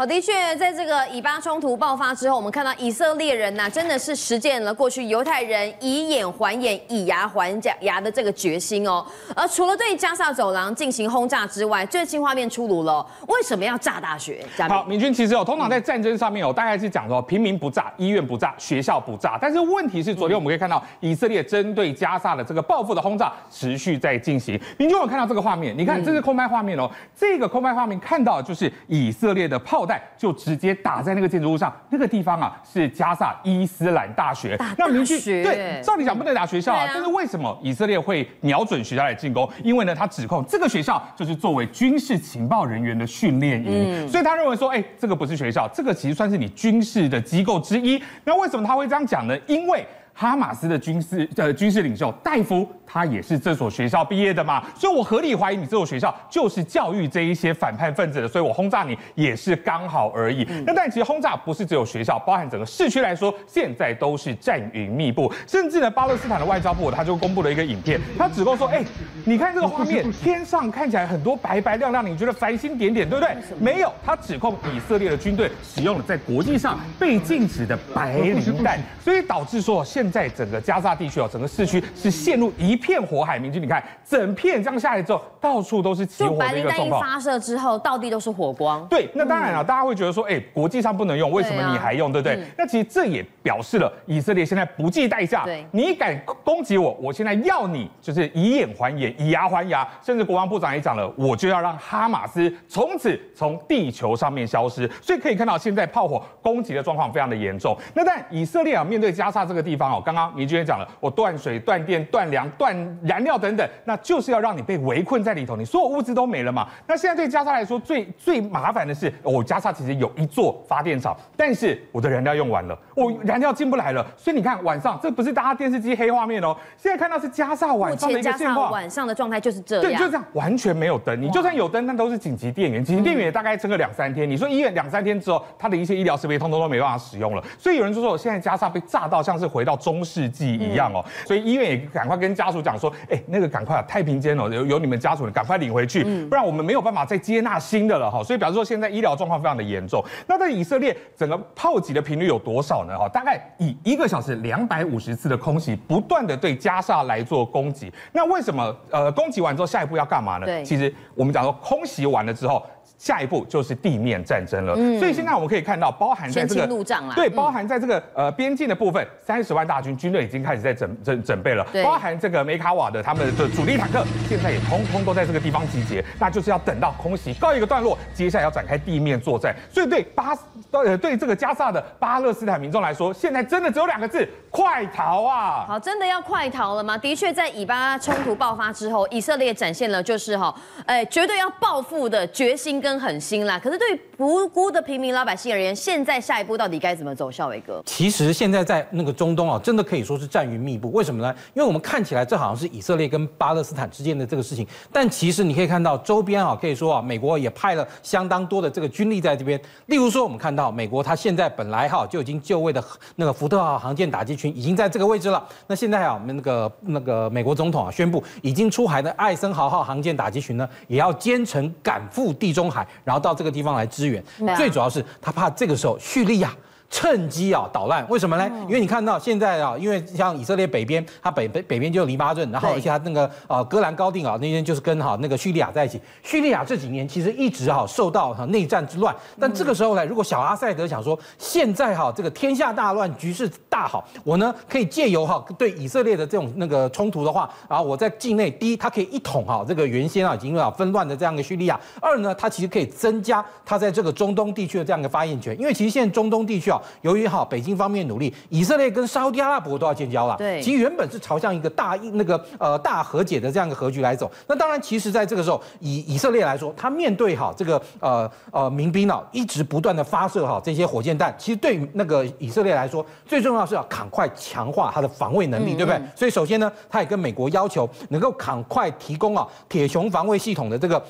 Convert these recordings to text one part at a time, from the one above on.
好，的确，在这个以巴冲突爆发之后，我们看到以色列人呐、啊，真的是实践了过去犹太人以眼还眼、以牙还牙的这个决心哦。而除了对加萨走廊进行轰炸之外，最新画面出炉了，为什么要炸大学？好，明君其实哦，通常在战争上面哦，大概是讲说平民不炸，医院不炸，学校不炸。但是问题是，昨天我们可以看到以色列针对加萨的这个报复的轰炸持续在进行。明君有看到这个画面？你看，这是空拍画面哦。这个空拍画面看到的就是以色列的炮弹就直接打在那个建筑物上，那个地方啊是加萨伊斯兰大学。那明君对，照理讲不能打学校啊，啊但是为什么以色列会瞄准学校来进攻？因为呢，他指控这个学校就是作为军事情报人员的训练营，嗯、所以他认为说，哎，这个不是学校，这个其实算是你军事的机构之一。那为什么他会这样讲呢？因为哈马斯的军事呃军事领袖戴夫。他也是这所学校毕业的嘛，所以我合理怀疑你这所学校就是教育这一些反叛分子的，所以我轰炸你也是刚好而已。那但其实轰炸不是只有学校，包含整个市区来说，现在都是战云密布，甚至呢，巴勒斯坦的外交部他就公布了一个影片，他指控说，哎，你看这个画面，天上看起来很多白白亮亮，你觉得繁星点点，对不对？没有，他指控以色列的军队使用了在国际上被禁止的白磷弹，所以导致说现在整个加沙地区哦，整个市区是陷入一。片火海，明君，你看整片这样下来之后，到处都是起火的一个状况。发射之后，到地都是火光。对，那当然了，大家会觉得说，哎，国际上不能用，为什么你还用，对不对？那其实这也表示了以色列现在不计代价，你敢攻击我，我现在要你就是以眼还眼，以牙还牙，甚至国防部长也讲了，我就要让哈马斯从此从地球上面消失。所以可以看到，现在炮火攻击的状况非常的严重。那但以色列啊，面对加沙这个地方哦，刚刚明君也讲了，我断水、断电、断粮、断。燃料等等，那就是要让你被围困在里头，你所有物资都没了嘛。那现在对加沙来说，最最麻烦的是，哦，加沙其实有一座发电厂，但是我的燃料用完了，我燃料进不来了。所以你看晚上，这不是大家电视机黑画面哦，现在看到是加沙晚上的一个现况，晚上的状态就是这样，对，就这样，完全没有灯。你就算有灯，那都是紧急电源，紧急电源也大概撑个两三天。你说医院两三天之后，它的一些医疗设备通通都没办法使用了。所以有人就说，现在加沙被炸到像是回到中世纪一样哦。所以医院也赶快跟家属讲说。哎，那个赶快啊，太平间哦，有有你们家属的，赶快领回去，不然我们没有办法再接纳新的了哈。所以表示说，现在医疗状况非常的严重。那在以色列整个炮击的频率有多少呢？哈，大概以一个小时两百五十次的空袭，不断的对加沙来做攻击。那为什么呃攻击完之后下一步要干嘛呢？对，其实我们讲说空袭完了之后。下一步就是地面战争了，嗯、所以现在我们可以看到，包含在这个路障对，包含在这个呃边境的部分，三十万大军军队已经开始在整整准备了，包含这个梅卡瓦的他们的主力坦克，现在也通通都在这个地方集结，那就是要等到空袭告一个段落，接下来要展开地面作战。所以对巴呃对这个加萨的巴勒斯坦民众来说，现在真的只有两个字：快逃啊！好，真的要快逃了吗？的确，在以巴冲突爆发之后，以色列展现了就是哈，哎，绝对要报复的决心跟。狠心啦！可是对于无辜的平民老百姓而言，现在下一步到底该怎么走？孝伟哥，其实现在在那个中东啊，真的可以说是战云密布。为什么呢？因为我们看起来这好像是以色列跟巴勒斯坦之间的这个事情，但其实你可以看到周边啊，可以说啊，美国也派了相当多的这个军力在这边。例如说，我们看到美国它现在本来哈就已经就位的那个福特号航舰打击群已经在这个位置了。那现在啊，我们那个那个美国总统啊宣布，已经出海的艾森豪号航舰打击群呢，也要兼程赶赴地中海。然后到这个地方来支援，最主要是他怕这个时候叙利亚。趁机啊捣乱，为什么呢？因为你看到现在啊，因为像以色列北边，它北北北边就有黎巴嫩，然后而且它那个呃戈兰高地啊那边就是跟哈那个叙利亚在一起。叙利亚这几年其实一直哈受到哈内战之乱，但这个时候呢，如果小阿塞德想说现在哈这个天下大乱，局势大好，我呢可以借由哈对以色列的这种那个冲突的话，然后我在境内第一，它可以一统哈这个原先啊已经啊纷乱的这样一个叙利亚；二呢，它其实可以增加它在这个中东地区的这样一个发言权，因为其实现在中东地区啊。由于哈北京方面努力，以色列跟沙特阿拉伯都要建交了。对，其实原本是朝向一个大那个呃大和解的这样一个格局来走。那当然，其实在这个时候，以以色列来说，他面对哈这个呃呃民兵啊，一直不断的发射哈这些火箭弹，其实对那个以色列来说，最重要是要赶快强化他的防卫能力，对不对？所以首先呢，他也跟美国要求能够赶快提供啊铁穹防卫系统的这个。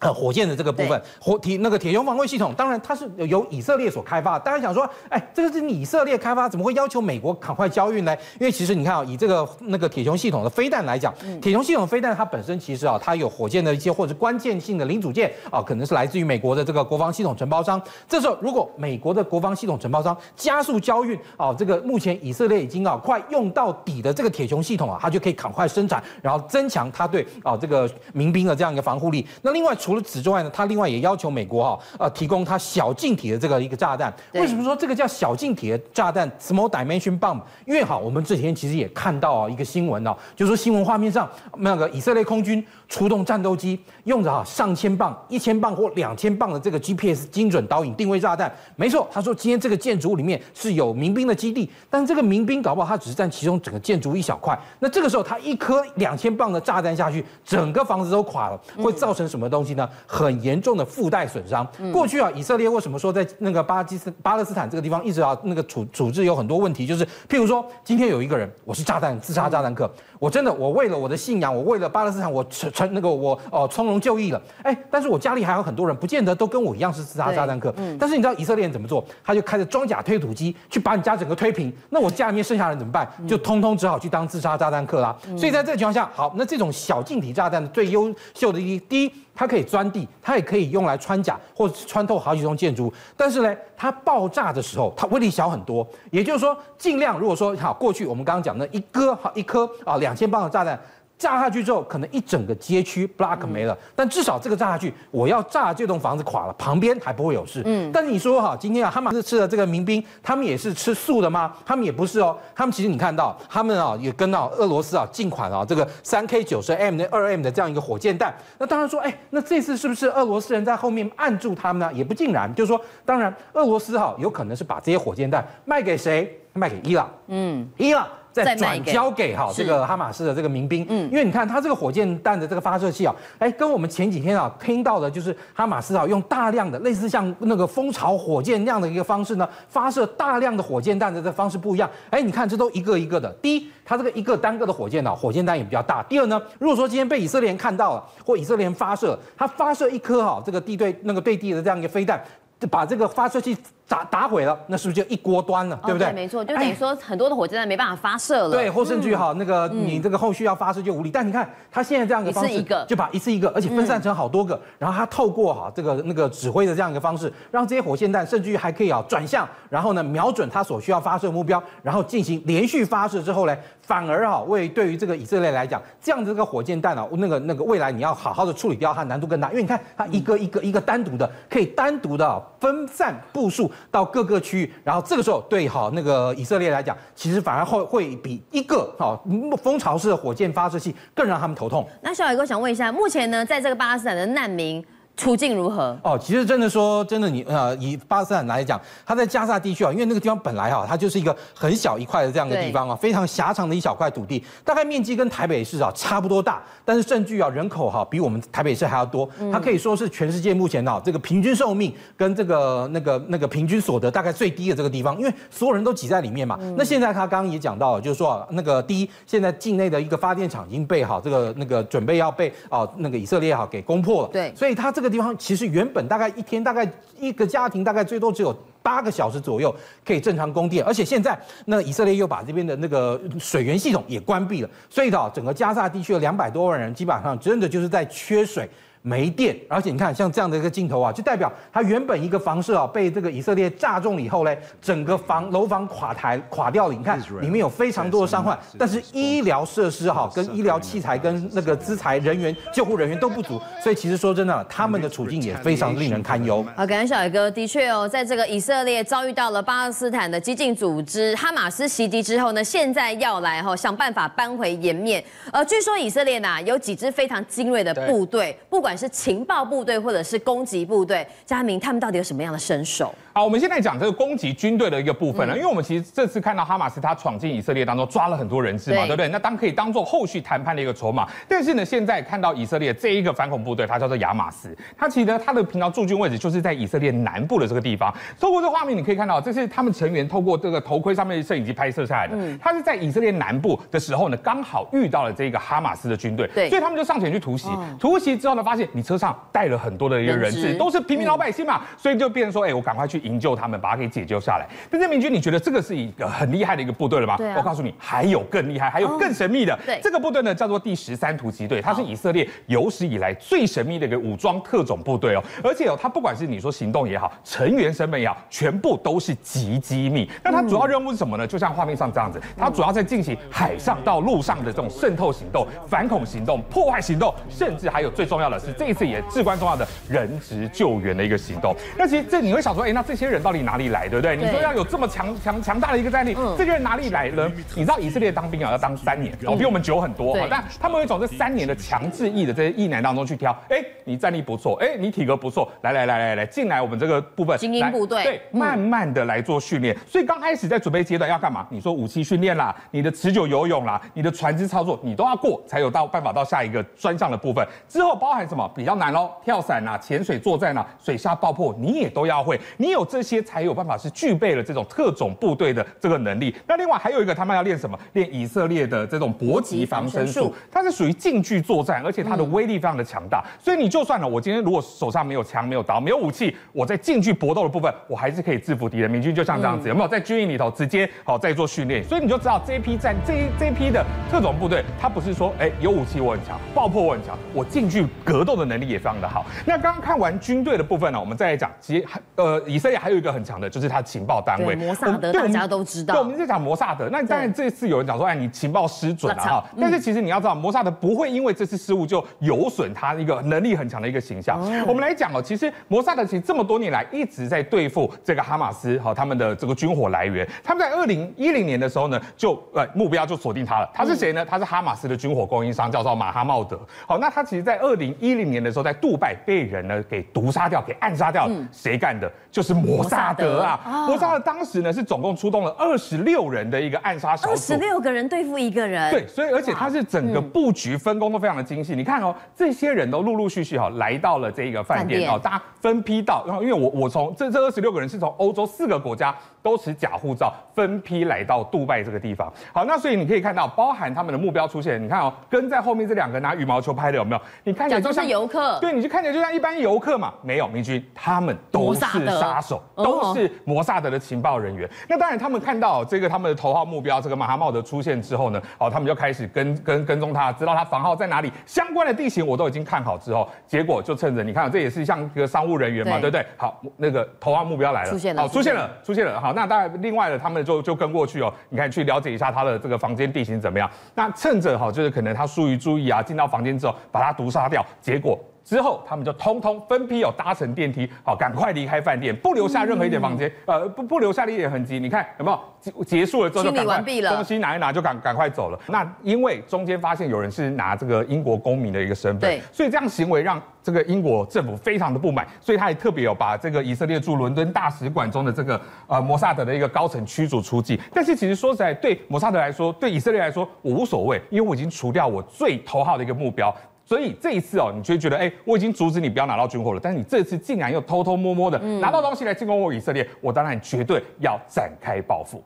呃，火箭的这个部分，火铁那个铁穹防卫系统，当然它是由以色列所开发。大家想说，哎，这个是以色列开发，怎么会要求美国赶快交运呢？因为其实你看啊，以这个那个铁穹系统的飞弹来讲，铁穹系统飞弹它本身其实啊，它有火箭的一些或者关键性的零组件啊，可能是来自于美国的这个国防系统承包商。这时候如果美国的国防系统承包商加速交运啊，这个目前以色列已经啊快用到底的这个铁穹系统啊，它就可以赶快生产，然后增强它对啊这个民兵的这样一个防护力。那另外除了此之外呢，他另外也要求美国哈呃提供它小径体的这个一个炸弹。为什么说这个叫小径体的炸弹 （small dimension bomb）？因为哈，我们这几天其实也看到啊一个新闻哦，就是说新闻画面上那个以色列空军出动战斗机，用着哈上千磅、一千磅或两千磅的这个 GPS 精准导引定位炸弹。没错，他说今天这个建筑物里面是有民兵的基地，但这个民兵搞不好他只是占其中整个建筑物一小块。那这个时候他一颗两千磅的炸弹下去，整个房子都垮了，会造成什么东西呢？很严重的附带损伤。过去啊，以色列为什么说在那个巴基斯巴勒斯坦这个地方一直要那个处处置有很多问题？就是譬如说，今天有一个人，我是炸弹自杀炸弹客，我真的我为了我的信仰，我为了巴勒斯坦，我成成那个我哦从容就义了。哎，但是我家里还有很多人，不见得都跟我一样是自杀炸弹客。但是你知道以色列人怎么做？他就开着装甲推土机去把你家整个推平。那我家里面剩下人怎么办？就通通只好去当自杀炸弹客啦。所以在这个情况下，好，那这种小径体炸弹的最优秀的一第一。它可以钻地，它也可以用来穿甲或者穿透好几栋建筑。但是呢，它爆炸的时候，它威力小很多。也就是说，尽量如果说好，过去我们刚刚讲的一颗好一颗啊两千磅的炸弹。炸下去之后，可能一整个街区 block 没了，但至少这个炸下去，我要炸这栋房子垮了，旁边还不会有事。嗯，但是你说哈，今天啊，哈马斯吃的这个民兵，他们也是吃素的吗？他们也不是哦，他们其实你看到，他们啊也跟到俄罗斯啊进款啊这个三 K 九十 M 的二 M 的这样一个火箭弹。那当然说，哎，那这次是不是俄罗斯人在后面按住他们呢？也不尽然，就是说，当然俄罗斯哈有可能是把这些火箭弹卖给谁？卖给伊朗。嗯，伊朗。再转交给哈这个哈马斯的这个民兵，嗯，因为你看它这个火箭弹的这个发射器啊，哎，跟我们前几天啊听到的就是哈马斯啊用大量的类似像那个蜂巢火箭那样的一个方式呢发射大量的火箭弹的这个方式不一样，哎，你看这都一个一个的。第一，它这个一个单个的火箭呢，火箭弹也比较大。第二呢，如果说今天被以色列人看到了，或以色列人发射，它发射一颗哈这个地对那个对地的这样一个飞弹，就把这个发射器。打打毁了，那是不是就一锅端了，对不对？对，没错，就等于说很多的火箭弹没办法发射了。对，或甚至于哈，那个你这个后续要发射就无力。但你看他现在这样一个方式，就把一次一个，而且分散成好多个，然后他透过哈这个那个指挥的这样一个方式，让这些火箭弹甚至于还可以啊转向，然后呢瞄准它所需要发射目标，然后进行连续发射之后呢，反而哈为对于这个以色列来讲，这样子这个火箭弹啊，那个那个未来你要好好的处理掉它难度更大，因为你看它一个一个一个单独的，可以单独的分散部署到各个区域。然后这个时候，对好那个以色列来讲，其实反而会会比一个好蜂巢式的火箭发射器更让他们头痛。那小伟哥想问一下，目前呢，在这个巴勒斯坦的难民，处境如何？哦，其实真的说，真的你呃，以巴勒斯坦来讲，它在加沙地区啊，因为那个地方本来哈，它就是一个很小一块的这样的地方啊，非常狭长的一小块土地，大概面积跟台北市啊差不多大，但是甚至啊人口哈比我们台北市还要多，它可以说是全世界目前啊这个平均寿命跟这个那个那个平均所得大概最低的这个地方，因为所有人都挤在里面嘛。那现在他刚刚也讲到了，就是说那个第一，现在境内的一个发电厂已经被哈这个那个准备要被啊那个以色列哈给攻破了，对，所以它这这个。地方其实原本大概一天大概一个家庭大概最多只有八个小时左右可以正常供电，而且现在那以色列又把这边的那个水源系统也关闭了，所以的整个加沙地区的两百多万人基本上真的就是在缺水。没电，而且你看像这样的一个镜头啊，就代表它原本一个房舍啊被这个以色列炸中了以后呢，整个房楼房垮台垮掉了。你看里面有非常多的伤患，但是医疗设施哈、啊、跟医疗器材跟那个资材人员救护人员都不足，所以其实说真的，他们的处境也非常令人堪忧。好，感恩小伟哥，的确哦，在这个以色列遭遇到了巴勒斯坦的激进组织哈马斯袭击之后呢，现在要来哈想办法扳回颜面。呃，据说以色列呢有几支非常精锐的部队，不管。管是情报部队或者是攻击部队，佳明他们到底有什么样的身手？好，我们现在讲这个攻击军队的一个部分呢，因为我们其实这次看到哈马斯他闯进以色列当中抓了很多人质嘛，对不对？那当可以当做后续谈判的一个筹码。但是呢，现在看到以色列这一个反恐部队，它叫做亚马斯，它其实呢它的平常驻军位置就是在以色列南部的这个地方。透过这个画面，你可以看到，这是他们成员透过这个头盔上面的摄影机拍摄下来的。他是在以色列南部的时候呢，刚好遇到了这个哈马斯的军队，对，所以他们就上前去突袭。突袭之后呢，发现。现你车上带了很多的一个人质，都是平民老百姓嘛，所以就变成说，哎，我赶快去营救他们，把他给解救下来。但是明君，你觉得这个是一个很厉害的一个部队了吗？我告诉你，还有更厉害，还有更神秘的。对，这个部队呢叫做第十三突击队，它是以色列有史以来最神秘的一个武装特种部队哦。而且哦，它不管是你说行动也好，成员身份也好，全部都是极机密。那它主要任务是什么呢？就像画面上这样子，它主要在进行海上到陆上的这种渗透行动、反恐行动、破坏行动，甚至还有最重要的是，这一次也至关重要的人质救援的一个行动。那其实这你会想说，哎，那这些人到底哪里来，对不对？你说要有这么强强强大的一个战力，这些人哪里来呢？你知道以色列当兵啊要当三年，哦，比我们久很多。但他们会从这三年的强制役的这些役男当中去挑，哎，你战力不错，哎，你体格不错，来来来来来进来我们这个部分精英部队，对，慢慢的来做训练。所以刚开始在准备阶段要干嘛？你说武器训练啦，你的持久游泳啦，你的船只操作，你都要过，才有到办法到下一个专项的部分。之后包含什么比较难喽？跳伞啊，潜水作战啊，水下爆破你也都要会。你有这些才有办法是具备了这种特种部队的这个能力。那另外还有一个，他们要练什么？练以色列的这种搏击防身术，它是属于近距作战，而且它的威力非常的强大。所以你就算了，我今天如果手上没有枪、没有刀、没有武器，我在近距搏斗的部分，我还是可以制服敌人。明军就像这样子，有没有在军营里头直接好在做训练？所以你就知道这一批战这一这一批的特种部队，它不是说哎有武器我很强，爆破我很强，我近距格斗的能力也非常的好。那刚刚看完军队的部分呢，我们再来讲，其实呃以色列还有一个很强的，就是它情报单位摩萨德，大家都知道。对，我们在讲摩萨德。那当然这次有人讲说，哎，你情报失准了哈。但是其实你要知道，摩萨德不会因为这次失误就有损他一个能力很强的一个形象。我们来讲哦，其实摩萨德其实这么多年来一直在对付这个哈马斯和他们的这个军火来源。他们在二零一零年的时候呢，就呃目标就锁定他了。他是谁呢？他是哈马斯的军火供应商，叫做马哈茂德。好，那他其实，在二零一零年的时候，在杜拜被人呢给毒杀掉，给暗杀掉。谁干的？就是摩萨德啊。摩萨德当时呢是总共出动了二十六人的一个暗杀小组。二十六个人对付一个人。对，所以而且他是整个布局分工都非常的精细。你看哦，这些人都陆陆续续哈来到了这个饭店哦，大家分批到。然后因为我我从这这二十六个人是从欧洲四个国家都持假护照分批来到杜拜这个地方。好，那所以你可以看到，包含他们的目标出现。你看哦，跟在后面这两个拿羽毛球拍的有没有？你看起来就像游客。对，你就看起来就像一般游客嘛。没有，明君，他们都是杀手，都是摩萨德的情报人员。那当然，他们看到这个他们的头号目标这个马哈茂德出现之后呢，哦，他们就开始跟跟跟踪他，知道他房号在哪里，相关的地形我都已经看好之后，结果就趁着你看，这也是像一个商务人员嘛，对不对？好，那个头号目标来了，出现了，好，出现了，出现了。好，那当然，另外的他们就就跟过去哦，你看去了解一下他的这个房间地形怎么样。那趁着哈，就是可能他疏于注意啊，进到房间之后把他毒杀掉，结果。之后，他们就通通分批有搭乘电梯，好，赶快离开饭店，不留下任何一点房间，呃，不不留下一点痕迹。你看有没有结结束了之后就赶快东西拿一拿就赶赶快走了。那因为中间发现有人是拿这个英国公民的一个身份，对，所以这样行为让这个英国政府非常的不满，所以他也特别有把这个以色列驻伦敦大使馆中的这个呃摩萨德的一个高层驱逐出境。但是其实说实在，对摩萨德来说，对以色列来说，我无所谓，因为我已经除掉我最头号的一个目标。所以这一次哦，你就会觉得，哎，我已经阻止你不要拿到军火了，但是你这次竟然又偷偷摸摸的拿到东西来进攻我以色列，我当然绝对要展开报复。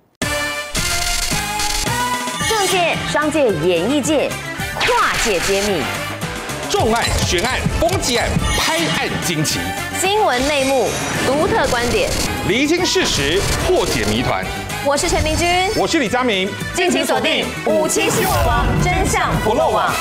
政界、商界、演艺界，跨界揭秘，重案、悬案、攻击案、拍案惊奇，新闻内幕、独特观点，厘清事实，破解谜团。我是陈明君，我是李佳明，敬请锁定五七新闻网，真相不漏网。